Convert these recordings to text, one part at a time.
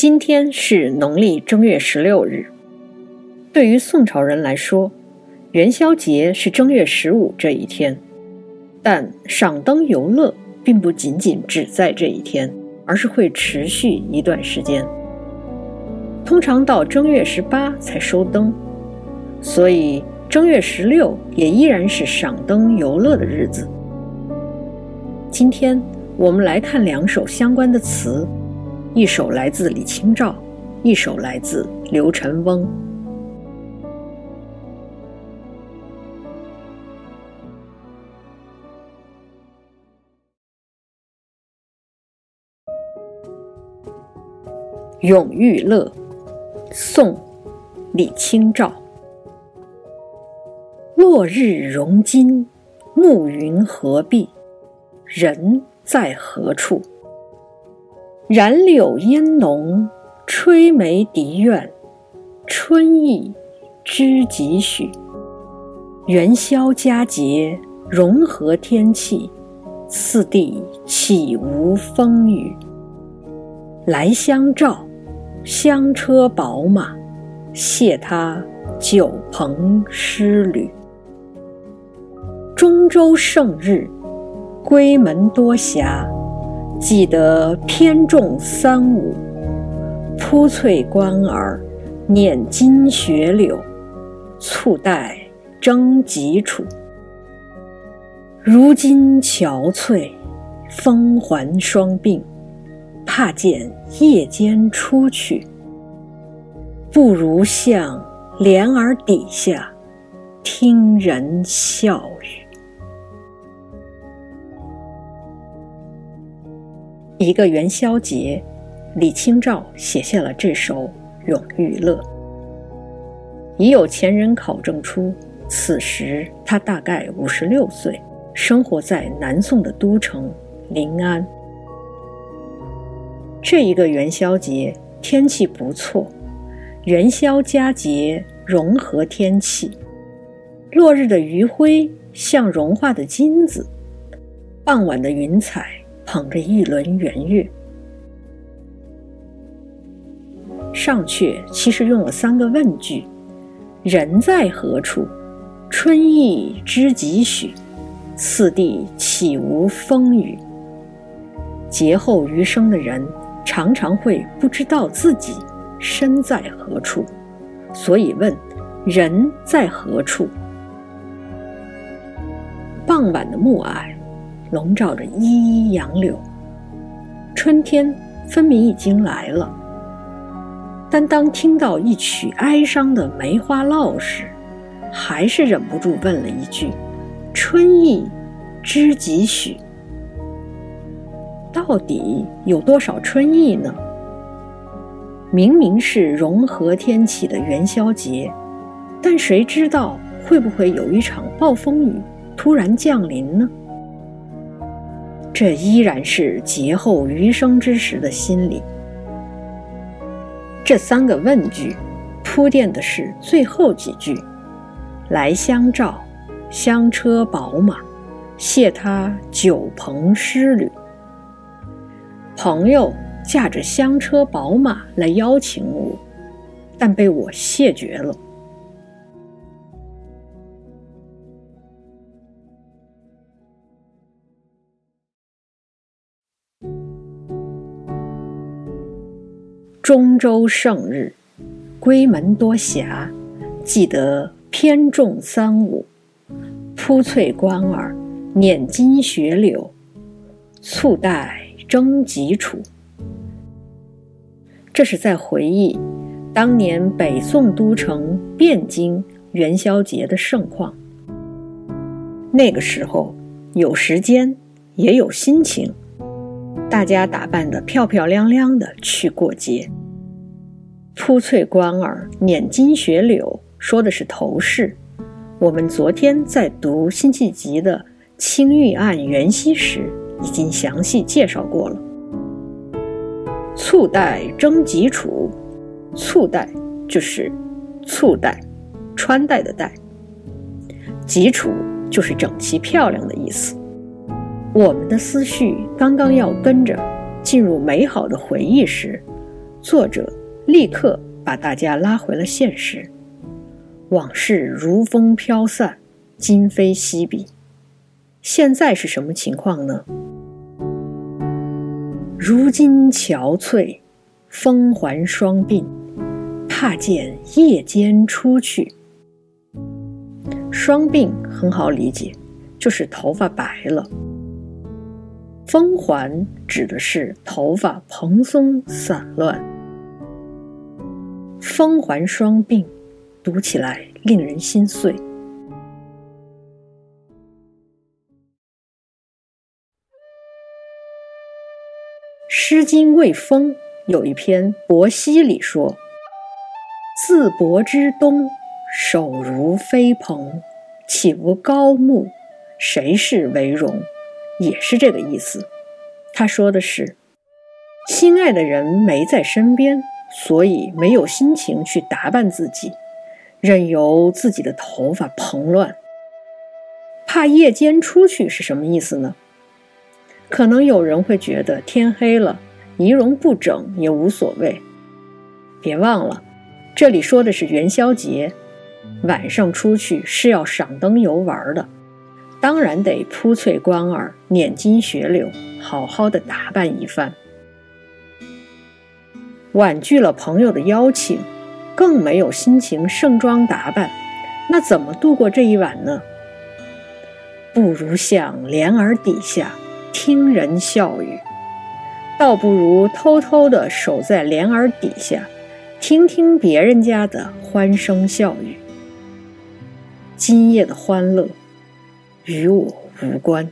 今天是农历正月十六日。对于宋朝人来说，元宵节是正月十五这一天。但赏灯游乐并不仅仅只在这一天，而是会持续一段时间。通常到正月十八才收灯，所以正月十六也依然是赏灯游乐的日子。今天我们来看两首相关的词。一首来自李清照，一首来自刘辰翁。《永遇乐》宋·李清照。落日融金，暮云合璧，人在何处？染柳烟浓，吹梅笛怨，春意知几许？元宵佳节，融合天气，四地岂无风雨？来相照，香车宝马，谢他酒朋诗侣。中州胜日，闺门多暇。记得偏重三五，铺翠官儿，捻金雪柳，簇带征吉楚。如今憔悴，风环霜鬓，怕见夜间出去，不如向帘儿底下，听人笑语。一个元宵节，李清照写下了这首《永遇乐》。已有前人考证出，此时他大概五十六岁，生活在南宋的都城临安。这一个元宵节天气不错，元宵佳节融合天气，落日的余晖像融化的金子，傍晚的云彩。捧着一轮圆月，上阙其实用了三个问句：“人在何处？春意知几许？四地岂无风雨？”劫后余生的人常常会不知道自己身在何处，所以问：“人在何处？”傍晚的暮霭。笼罩着依依杨柳，春天分明已经来了。但当听到一曲哀伤的《梅花烙》时，还是忍不住问了一句：“春意知几许？”到底有多少春意呢？明明是融合天气的元宵节，但谁知道会不会有一场暴风雨突然降临呢？这依然是劫后余生之时的心理。这三个问句铺垫的是最后几句：“来相照，香车宝马，谢他酒朋诗侣。”朋友驾着香车宝马来邀请我，但被我谢绝了。中州胜日，闺门多暇，记得偏重三五。铺翠官儿，捻金雪柳，簇带征吉楚。这是在回忆当年北宋都城汴京元宵节的盛况。那个时候有时间，也有心情，大家打扮得漂漂亮亮的去过节。铺翠官儿，捻金雪柳，说的是头饰。我们昨天在读辛弃疾的《青玉案·元夕》时，已经详细介绍过了。簇带征吉楚，簇带就是簇带，穿戴的戴。吉楚就是整齐漂亮的意思。我们的思绪刚刚要跟着进入美好的回忆时。作者立刻把大家拉回了现实。往事如风飘散，今非昔比。现在是什么情况呢？如今憔悴，风环霜鬓，怕见夜间出去。霜鬓很好理解，就是头发白了。风环指的是头发蓬松散乱。风环双鬓。读起来令人心碎。《诗经·卫风》有一篇《伯兮》里说：“自伯之东，首如飞蓬，岂无高木？谁是为荣？”也是这个意思。他说的是，心爱的人没在身边，所以没有心情去打扮自己。任由自己的头发蓬乱，怕夜间出去是什么意思呢？可能有人会觉得天黑了，仪容不整也无所谓。别忘了，这里说的是元宵节，晚上出去是要赏灯游玩的，当然得铺翠冠耳、捻金雪柳，好好的打扮一番。婉拒了朋友的邀请。更没有心情盛装打扮，那怎么度过这一晚呢？不如向帘儿底下听人笑语，倒不如偷偷的守在帘儿底下，听听别人家的欢声笑语。今夜的欢乐与我无关。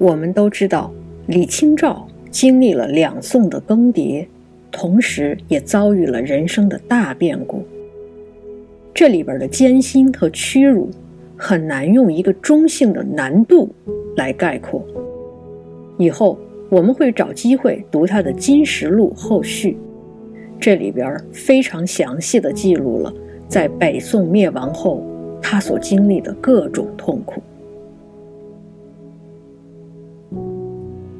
我们都知道，李清照经历了两宋的更迭，同时也遭遇了人生的大变故。这里边的艰辛和屈辱，很难用一个中性的难度来概括。以后我们会找机会读他的《金石录》后续，这里边非常详细的记录了在北宋灭亡后他所经历的各种痛苦。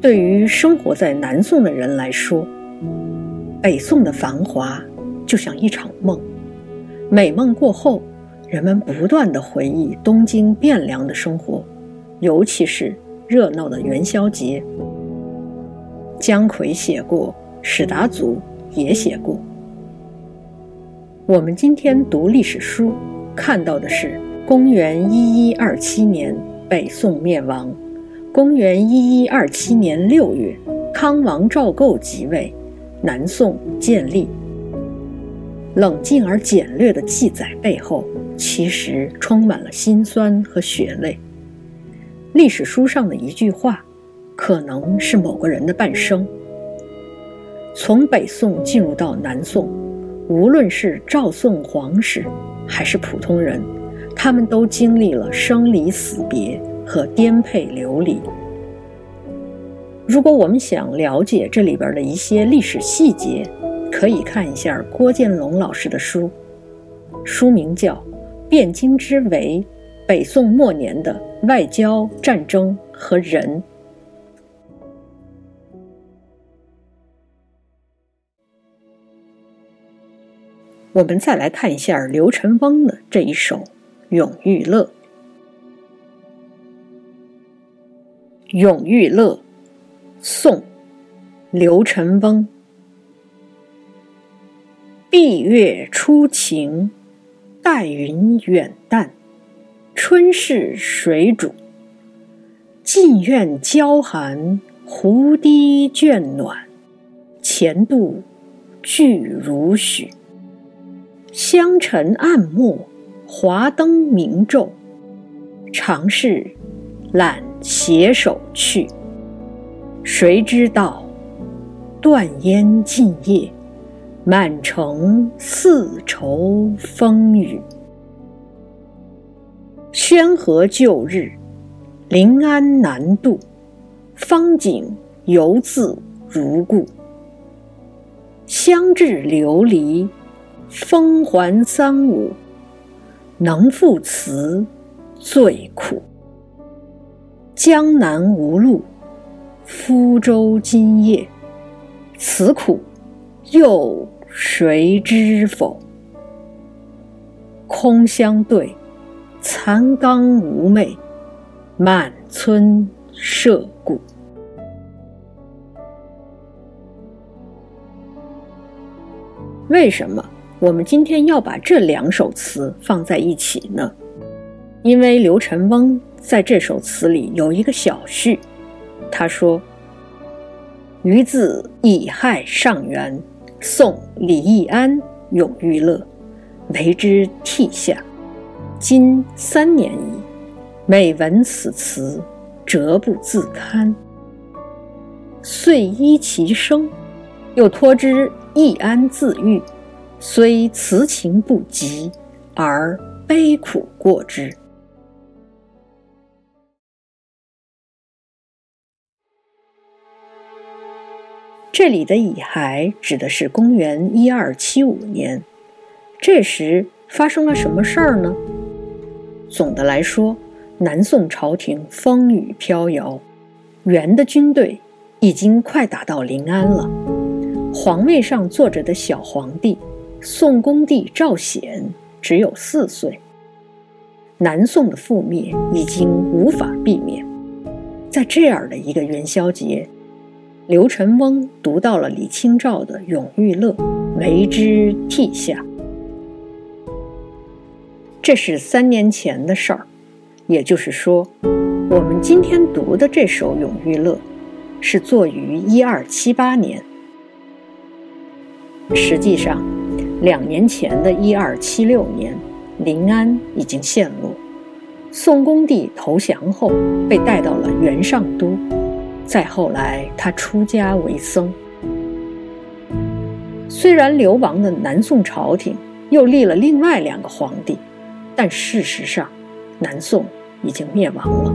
对于生活在南宋的人来说，北宋的繁华就像一场梦。美梦过后，人们不断的回忆东京汴梁的生活，尤其是热闹的元宵节。姜夔写过，史达祖也写过。我们今天读历史书，看到的是公元一一二七年北宋灭亡。公元一一二七年六月，康王赵构即位，南宋建立。冷静而简略的记载背后，其实充满了辛酸和血泪。历史书上的一句话，可能是某个人的半生。从北宋进入到南宋，无论是赵宋皇室，还是普通人，他们都经历了生离死别。和颠沛流离。如果我们想了解这里边的一些历史细节，可以看一下郭建龙老师的书，书名叫《汴京之围：北宋末年的外交、战争和人》。我们再来看一下刘辰翁的这一首《永遇乐》。《永遇乐》宋·刘辰翁。闭月初晴，带云远淡。春是水煮，近院娇寒，湖堤倦暖。前度聚如许，香尘暗没，华灯明昼。常是懒。携手去，谁知道断烟尽夜，满城似愁风雨。宣和旧日，临安难渡，芳景犹自如故。相至流离，风还三五，能赋词最苦。江南无路，夫舟今夜。此苦，又谁知否？空相对，残缸无寐，满村麝骨。为什么我们今天要把这两首词放在一起呢？因为刘辰翁在这首词里有一个小序，他说：“余自乙亥上元，送李易安永遇乐，为之涕下。今三年矣，每闻此词，辄不自堪。遂依其声，又托之。”易安自愈，虽词情不及，而悲苦过之。这里的乙亥指的是公元一二七五年，这时发生了什么事儿呢？总的来说，南宋朝廷风雨飘摇，元的军队已经快打到临安了。皇位上坐着的小皇帝，宋恭帝赵显只有四岁。南宋的覆灭已经无法避免。在这样的一个元宵节，刘辰翁读到了李清照的《永遇乐》，为之涕下。这是三年前的事儿，也就是说，我们今天读的这首《永遇乐》，是作于一二七八年。实际上，两年前的一二七六年，临安已经陷落。宋恭帝投降后，被带到了元上都。再后来，他出家为僧。虽然流亡的南宋朝廷又立了另外两个皇帝，但事实上，南宋已经灭亡了。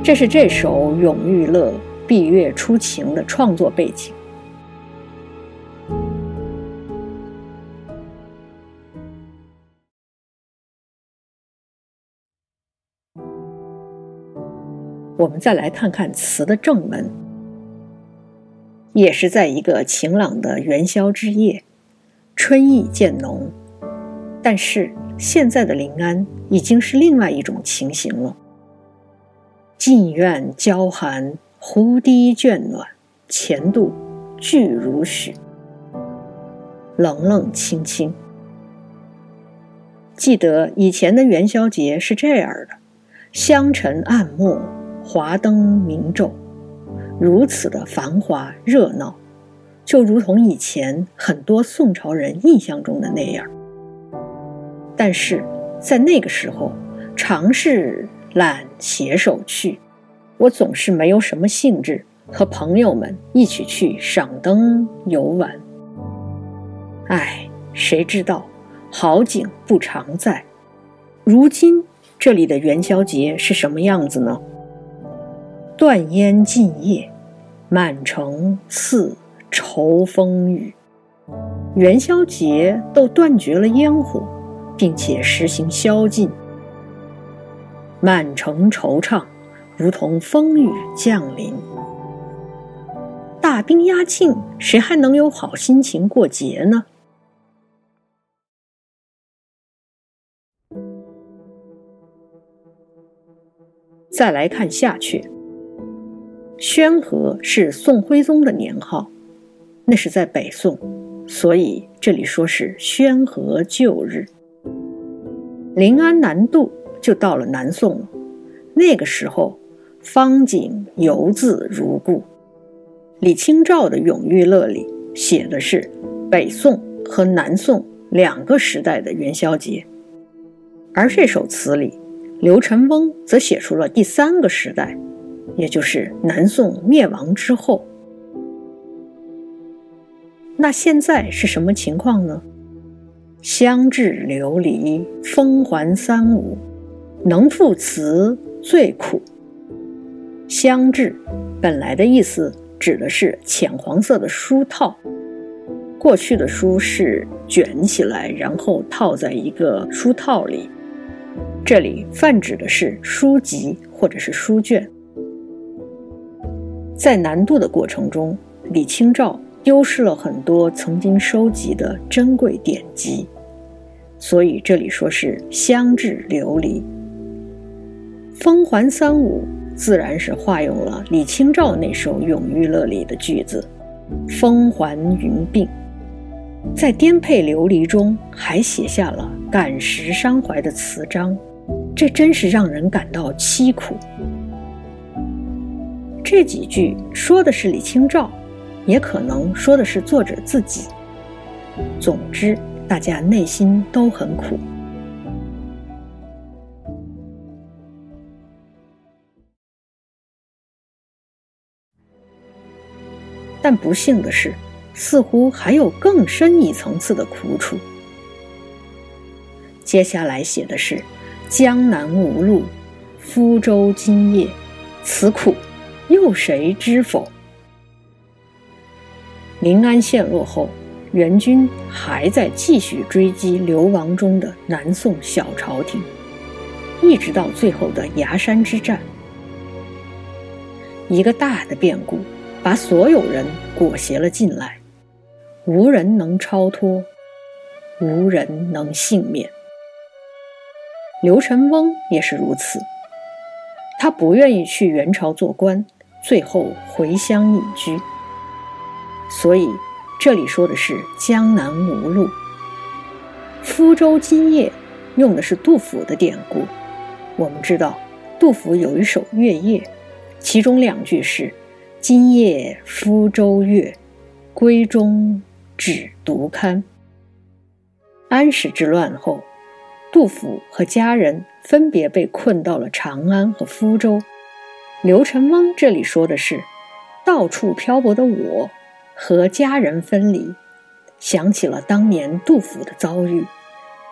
这是这首《永遇乐·闭月初晴》的创作背景。我们再来看看词的正文，也是在一个晴朗的元宵之夜，春意渐浓。但是现在的临安已经是另外一种情形了。近苑娇寒，湖堤倦暖，前度俱如许，冷冷清清。记得以前的元宵节是这样的：香尘暗没。华灯明昼，如此的繁华热闹，就如同以前很多宋朝人印象中的那样。但是在那个时候，常是懒携手去，我总是没有什么兴致和朋友们一起去赏灯游玩。唉，谁知道好景不常在。如今这里的元宵节是什么样子呢？断烟尽夜，满城似愁风雨。元宵节都断绝了烟火，并且实行宵禁。满城惆怅，如同风雨降临。大兵压境，谁还能有好心情过节呢？再来看下阙。宣和是宋徽宗的年号，那是在北宋，所以这里说是宣和旧日。临安南渡就到了南宋了，那个时候方景犹自如故。李清照的《永遇乐》里写的是北宋和南宋两个时代的元宵节，而这首词里，刘辰翁则写出了第三个时代。也就是南宋灭亡之后，那现在是什么情况呢？相至流离，风还三五，能赋词最苦。相至本来的意思指的是浅黄色的书套，过去的书是卷起来，然后套在一个书套里，这里泛指的是书籍。或者是书卷。在南渡的过程中，李清照丢失了很多曾经收集的珍贵典籍，所以这里说是相致流离。风环三五，自然是化用了李清照那首《永遇乐》里的句子：“风环云鬓。”在颠沛流离中，还写下了感时伤怀的词章，这真是让人感到凄苦。这几句说的是李清照，也可能说的是作者自己。总之，大家内心都很苦。但不幸的是，似乎还有更深一层次的苦楚。接下来写的是“江南无路，福州今夜”，此苦。又谁知否？临安陷落后，元军还在继续追击流亡中的南宋小朝廷，一直到最后的崖山之战。一个大的变故，把所有人裹挟了进来，无人能超脱，无人能幸免。刘辰翁也是如此，他不愿意去元朝做官。最后回乡隐居，所以这里说的是江南无路。福州今夜用的是杜甫的典故。我们知道，杜甫有一首《月夜》，其中两句是“今夜福州月，闺中只独看”。安史之乱后，杜甫和家人分别被困到了长安和福州。刘辰翁这里说的是，到处漂泊的我和家人分离，想起了当年杜甫的遭遇，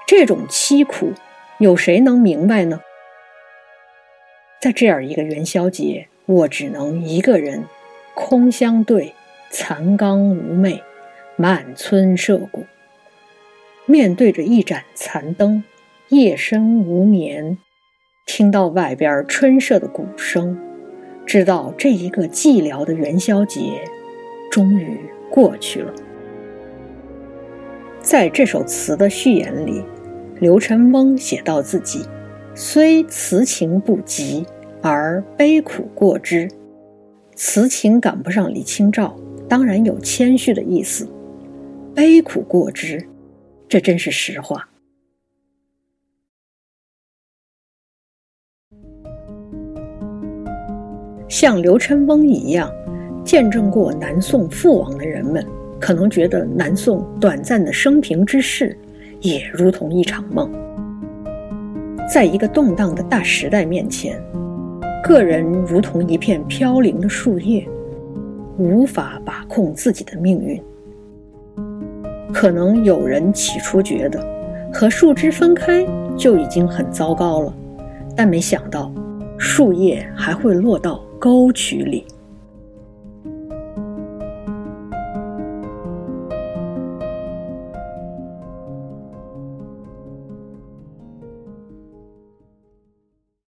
这种凄苦，有谁能明白呢？在这样一个元宵节，我只能一个人，空相对，残缸无寐，满村麝鼓。面对着一盏残灯，夜深无眠，听到外边春社的鼓声。知道这一个寂寥的元宵节终于过去了。在这首词的序言里，刘辰翁写到自己虽词情不及，而悲苦过之。词情赶不上李清照，当然有谦虚的意思；悲苦过之，这真是实话。像刘辰翁一样，见证过南宋覆亡的人们，可能觉得南宋短暂的生平之事，也如同一场梦。在一个动荡的大时代面前，个人如同一片飘零的树叶，无法把控自己的命运。可能有人起初觉得，和树枝分开就已经很糟糕了，但没想到，树叶还会落到。沟渠里。